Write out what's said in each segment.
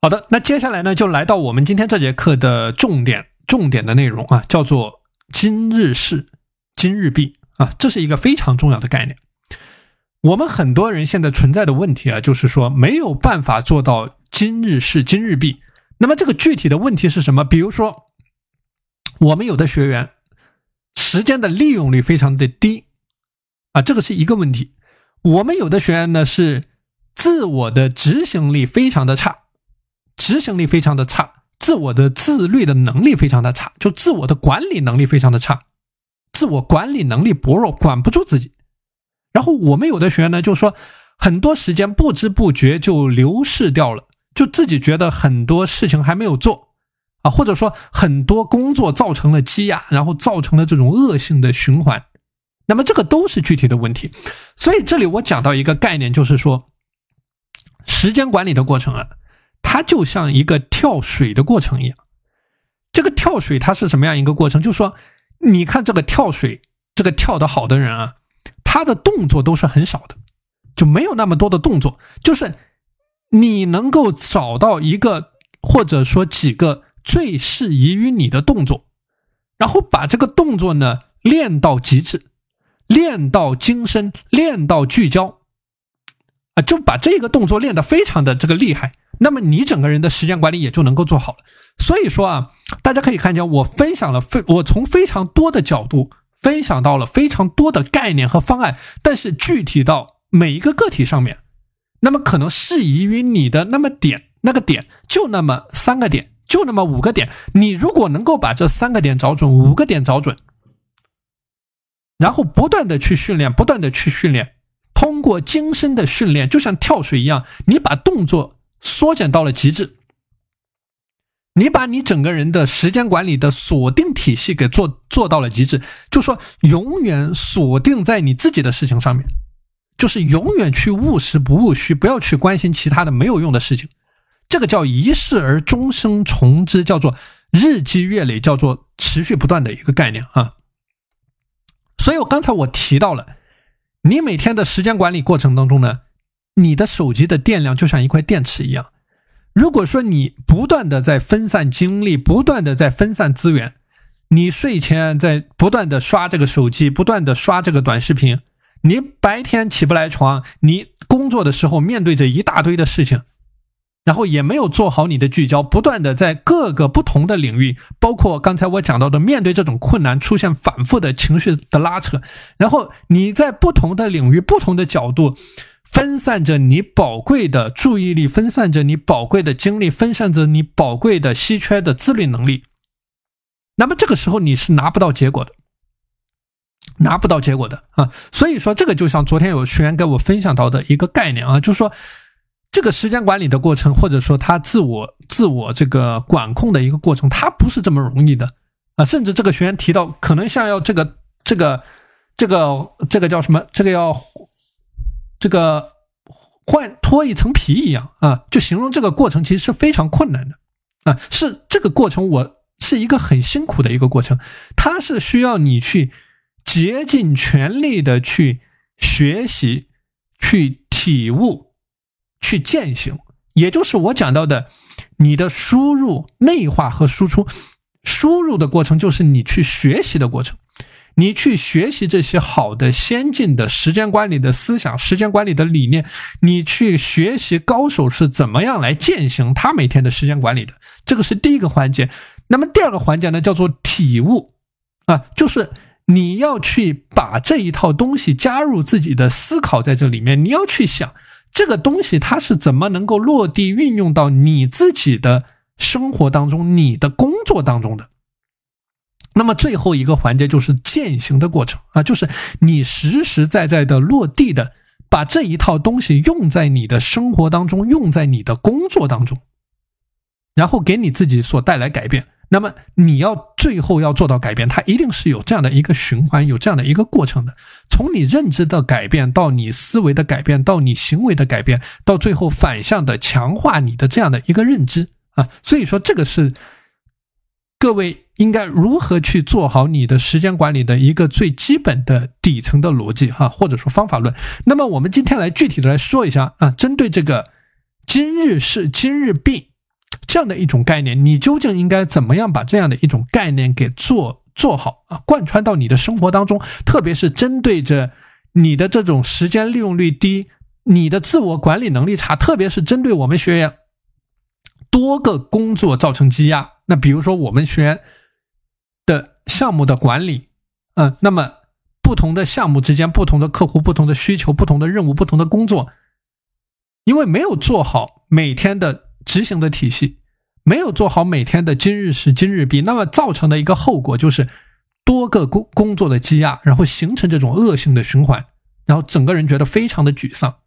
好的，那接下来呢，就来到我们今天这节课的重点，重点的内容啊，叫做今日事今日毕啊，这是一个非常重要的概念。我们很多人现在存在的问题啊，就是说没有办法做到今日事今日毕。那么这个具体的问题是什么？比如说，我们有的学员时间的利用率非常的低啊，这个是一个问题。我们有的学员呢是自我的执行力非常的差。执行力非常的差，自我的自律的能力非常的差，就自我的管理能力非常的差，自我管理能力薄弱，管不住自己。然后我们有的学员呢，就说很多时间不知不觉就流逝掉了，就自己觉得很多事情还没有做啊，或者说很多工作造成了积压，然后造成了这种恶性的循环。那么这个都是具体的问题。所以这里我讲到一个概念，就是说时间管理的过程啊。它就像一个跳水的过程一样，这个跳水它是什么样一个过程？就是说，你看这个跳水，这个跳得好的人啊，他的动作都是很少的，就没有那么多的动作。就是你能够找到一个或者说几个最适宜于你的动作，然后把这个动作呢练到极致，练到精深，练到聚焦，啊，就把这个动作练得非常的这个厉害。那么你整个人的时间管理也就能够做好了。所以说啊，大家可以看见，我分享了非我从非常多的角度分享到了非常多的概念和方案，但是具体到每一个个体上面，那么可能适宜于你的那么点那个点就那么三个点，就那么五个点。你如果能够把这三个点找准，五个点找准，然后不断的去训练，不断的去训练，通过精深的训练，就像跳水一样，你把动作。缩减到了极致，你把你整个人的时间管理的锁定体系给做做到了极致，就说永远锁定在你自己的事情上面，就是永远去务实不务虚，不要去关心其他的没有用的事情。这个叫一事而终生从之，叫做日积月累，叫做持续不断的一个概念啊。所以我刚才我提到了，你每天的时间管理过程当中呢。你的手机的电量就像一块电池一样，如果说你不断的在分散精力，不断的在分散资源，你睡前在不断的刷这个手机，不断的刷这个短视频，你白天起不来床，你工作的时候面对着一大堆的事情。然后也没有做好你的聚焦，不断的在各个不同的领域，包括刚才我讲到的，面对这种困难出现反复的情绪的拉扯，然后你在不同的领域、不同的角度分散着你宝贵的注意力，分散着你宝贵的精力，分散着你宝贵的稀缺的自律能力。那么这个时候你是拿不到结果的，拿不到结果的啊！所以说这个就像昨天有学员跟我分享到的一个概念啊，就是说。这个时间管理的过程，或者说他自我自我这个管控的一个过程，它不是这么容易的啊！甚至这个学员提到，可能像要这个这个这个这个叫什么？这个要这个换脱一层皮一样啊！就形容这个过程其实是非常困难的啊！是这个过程，我是一个很辛苦的一个过程，它是需要你去竭尽全力的去学习、去体悟。去践行，也就是我讲到的，你的输入、内化和输出。输入的过程就是你去学习的过程，你去学习这些好的、先进的时间管理的思想、时间管理的理念，你去学习高手是怎么样来践行他每天的时间管理的。这个是第一个环节。那么第二个环节呢，叫做体悟啊，就是你要去把这一套东西加入自己的思考在这里面，你要去想。这个东西它是怎么能够落地运用到你自己的生活当中、你的工作当中的？那么最后一个环节就是践行的过程啊，就是你实实在在的落地的把这一套东西用在你的生活当中、用在你的工作当中，然后给你自己所带来改变。那么你要最后要做到改变，它一定是有这样的一个循环，有这样的一个过程的。从你认知的改变到你思维的改变，到你行为的改变，到最后反向的强化你的这样的一个认知啊。所以说，这个是各位应该如何去做好你的时间管理的一个最基本的底层的逻辑哈，或者说方法论。那么我们今天来具体的来说一下啊，针对这个今日事今日毕这样的一种概念，你究竟应该怎么样把这样的一种概念给做做好啊，贯穿到你的生活当中，特别是针对着你的这种时间利用率低、你的自我管理能力差，特别是针对我们学员多个工作造成积压。那比如说我们学员项目的管理，嗯，那么不同的项目之间、不同的客户、不同的需求、不同的任务、不同的工作，因为没有做好每天的。执行的体系没有做好每天的今日事今日毕，那么造成的一个后果就是多个工工作的积压，然后形成这种恶性的循环，然后整个人觉得非常的沮丧，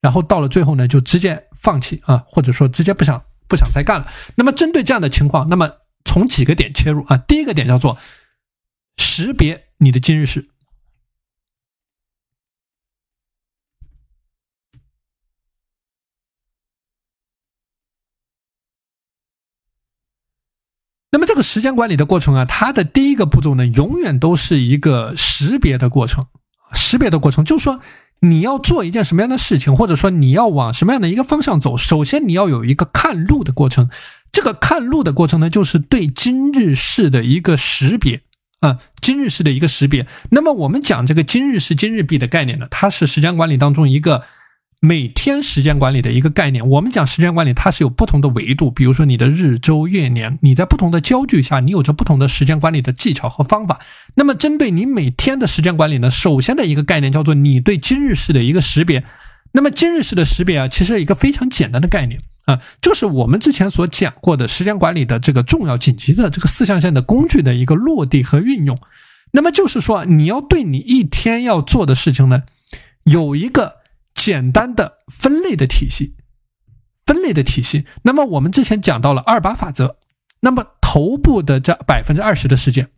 然后到了最后呢，就直接放弃啊，或者说直接不想不想再干了。那么针对这样的情况，那么从几个点切入啊，第一个点叫做识别你的今日事。那么这个时间管理的过程啊，它的第一个步骤呢，永远都是一个识别的过程。识别的过程就是说，你要做一件什么样的事情，或者说你要往什么样的一个方向走，首先你要有一个看路的过程。这个看路的过程呢，就是对今日事的一个识别啊，今日式的一个识别。那么我们讲这个今日事今日币的概念呢，它是时间管理当中一个。每天时间管理的一个概念，我们讲时间管理，它是有不同的维度。比如说你的日、周、月、年，你在不同的焦距下，你有着不同的时间管理的技巧和方法。那么针对你每天的时间管理呢，首先的一个概念叫做你对今日式的一个识别。那么今日式的识别啊，其实一个非常简单的概念啊，就是我们之前所讲过的时间管理的这个重要紧急的这个四象限的工具的一个落地和运用。那么就是说，你要对你一天要做的事情呢，有一个。简单的分类的体系，分类的体系。那么我们之前讲到了二八法则，那么头部的这百分之二十的时间，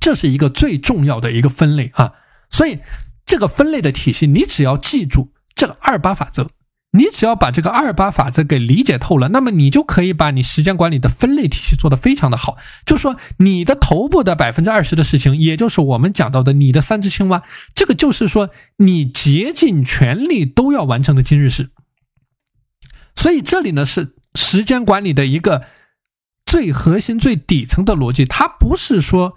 这是一个最重要的一个分类啊。所以这个分类的体系，你只要记住这个二八法则。你只要把这个二八法则给理解透了，那么你就可以把你时间管理的分类体系做得非常的好。就说你的头部的百分之二十的事情，也就是我们讲到的你的三只青蛙，这个就是说你竭尽全力都要完成的今日事。所以这里呢是时间管理的一个最核心、最底层的逻辑，它不是说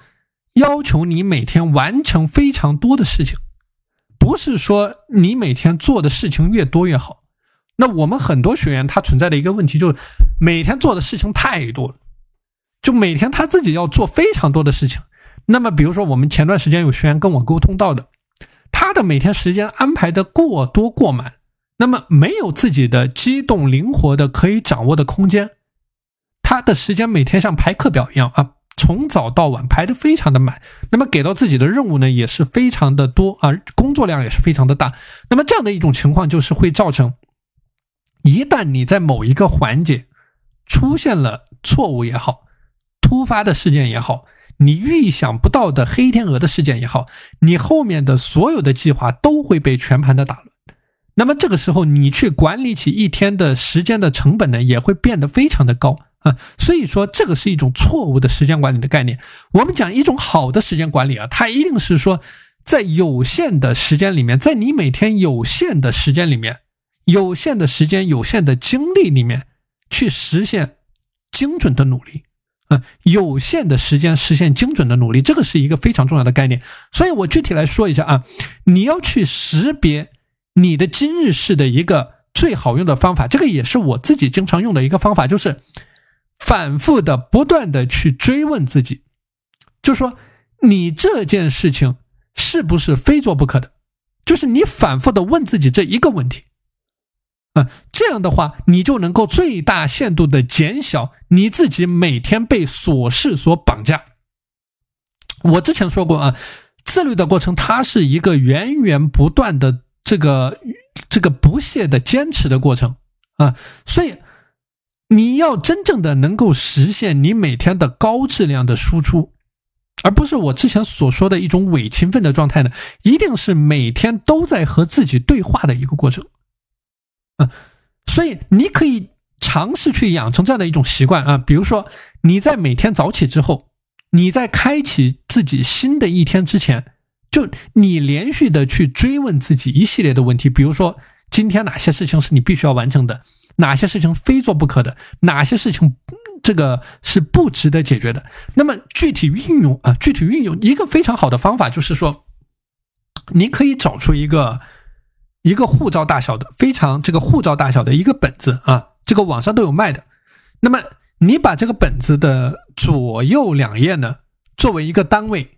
要求你每天完成非常多的事情，不是说你每天做的事情越多越好。那我们很多学员他存在的一个问题就是，每天做的事情太多了，就每天他自己要做非常多的事情。那么，比如说我们前段时间有学员跟我沟通到的，他的每天时间安排的过多过满，那么没有自己的机动灵活的可以掌握的空间，他的时间每天像排课表一样啊，从早到晚排的非常的满。那么给到自己的任务呢也是非常的多啊，工作量也是非常的大。那么这样的一种情况就是会造成。一旦你在某一个环节出现了错误也好，突发的事件也好，你预想不到的黑天鹅的事件也好，你后面的所有的计划都会被全盘的打乱。那么这个时候，你去管理起一天的时间的成本呢，也会变得非常的高啊。所以说，这个是一种错误的时间管理的概念。我们讲一种好的时间管理啊，它一定是说，在有限的时间里面，在你每天有限的时间里面。有限的时间、有限的精力里面，去实现精准的努力，啊，有限的时间实现精准的努力，这个是一个非常重要的概念。所以我具体来说一下啊，你要去识别你的今日事的一个最好用的方法，这个也是我自己经常用的一个方法，就是反复的、不断的去追问自己，就说你这件事情是不是非做不可的，就是你反复的问自己这一个问题。啊，这样的话，你就能够最大限度的减小你自己每天被琐事所绑架。我之前说过啊，自律的过程，它是一个源源不断的这个这个不懈的坚持的过程啊，所以你要真正的能够实现你每天的高质量的输出，而不是我之前所说的一种伪勤奋的状态呢，一定是每天都在和自己对话的一个过程。嗯，所以你可以尝试去养成这样的一种习惯啊，比如说你在每天早起之后，你在开启自己新的一天之前，就你连续的去追问自己一系列的问题，比如说今天哪些事情是你必须要完成的，哪些事情非做不可的，哪些事情这个是不值得解决的。那么具体运用啊，具体运用一个非常好的方法就是说，你可以找出一个一个护照大小的非常这个护照大小的一个本子啊，这个网上都有卖的。那么你把这个本子的左右两页呢，作为一个单位。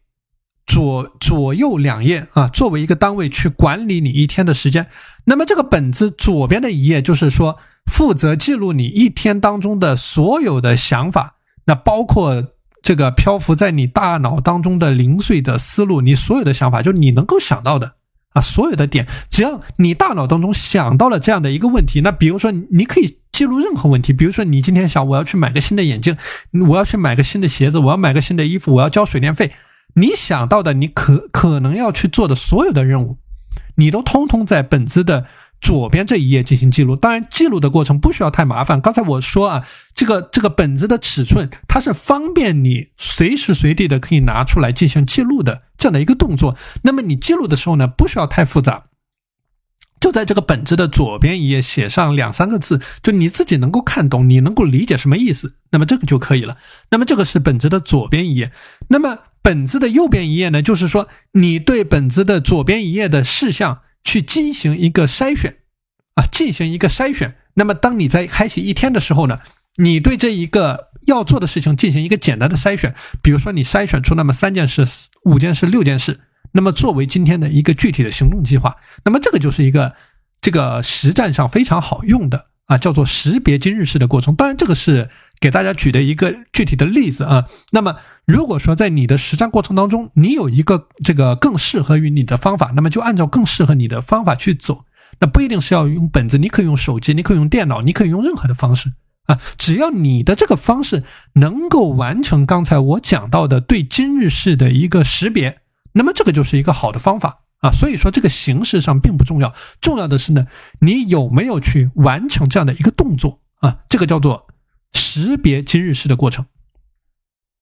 左左右两页啊，作为一个单位去管理你一天的时间。那么这个本子左边的一页就是说，负责记录你一天当中的所有的想法，那包括这个漂浮在你大脑当中的零碎的思路，你所有的想法，就你能够想到的啊，所有的点，只要你大脑当中想到了这样的一个问题，那比如说你可以记录任何问题，比如说你今天想我要去买个新的眼镜，我要去买个新的鞋子，我要买个新的衣服，我要交水电费。你想到的，你可可能要去做的所有的任务，你都通通在本子的左边这一页进行记录。当然，记录的过程不需要太麻烦。刚才我说啊，这个这个本子的尺寸，它是方便你随时随地的可以拿出来进行记录的这样的一个动作。那么你记录的时候呢，不需要太复杂。就在这个本子的左边一页写上两三个字，就你自己能够看懂，你能够理解什么意思，那么这个就可以了。那么这个是本子的左边一页，那么本子的右边一页呢，就是说你对本子的左边一页的事项去进行一个筛选啊，进行一个筛选。那么当你在开启一天的时候呢，你对这一个要做的事情进行一个简单的筛选，比如说你筛选出那么三件事、五件事、六件事。那么作为今天的一个具体的行动计划，那么这个就是一个这个实战上非常好用的啊，叫做识别今日事的过程。当然，这个是给大家举的一个具体的例子啊。那么如果说在你的实战过程当中，你有一个这个更适合于你的方法，那么就按照更适合你的方法去走。那不一定是要用本子，你可以用手机，你可以用电脑，你可以用任何的方式啊，只要你的这个方式能够完成刚才我讲到的对今日事的一个识别。那么这个就是一个好的方法啊，所以说这个形式上并不重要，重要的是呢，你有没有去完成这样的一个动作啊？这个叫做识别今日事的过程。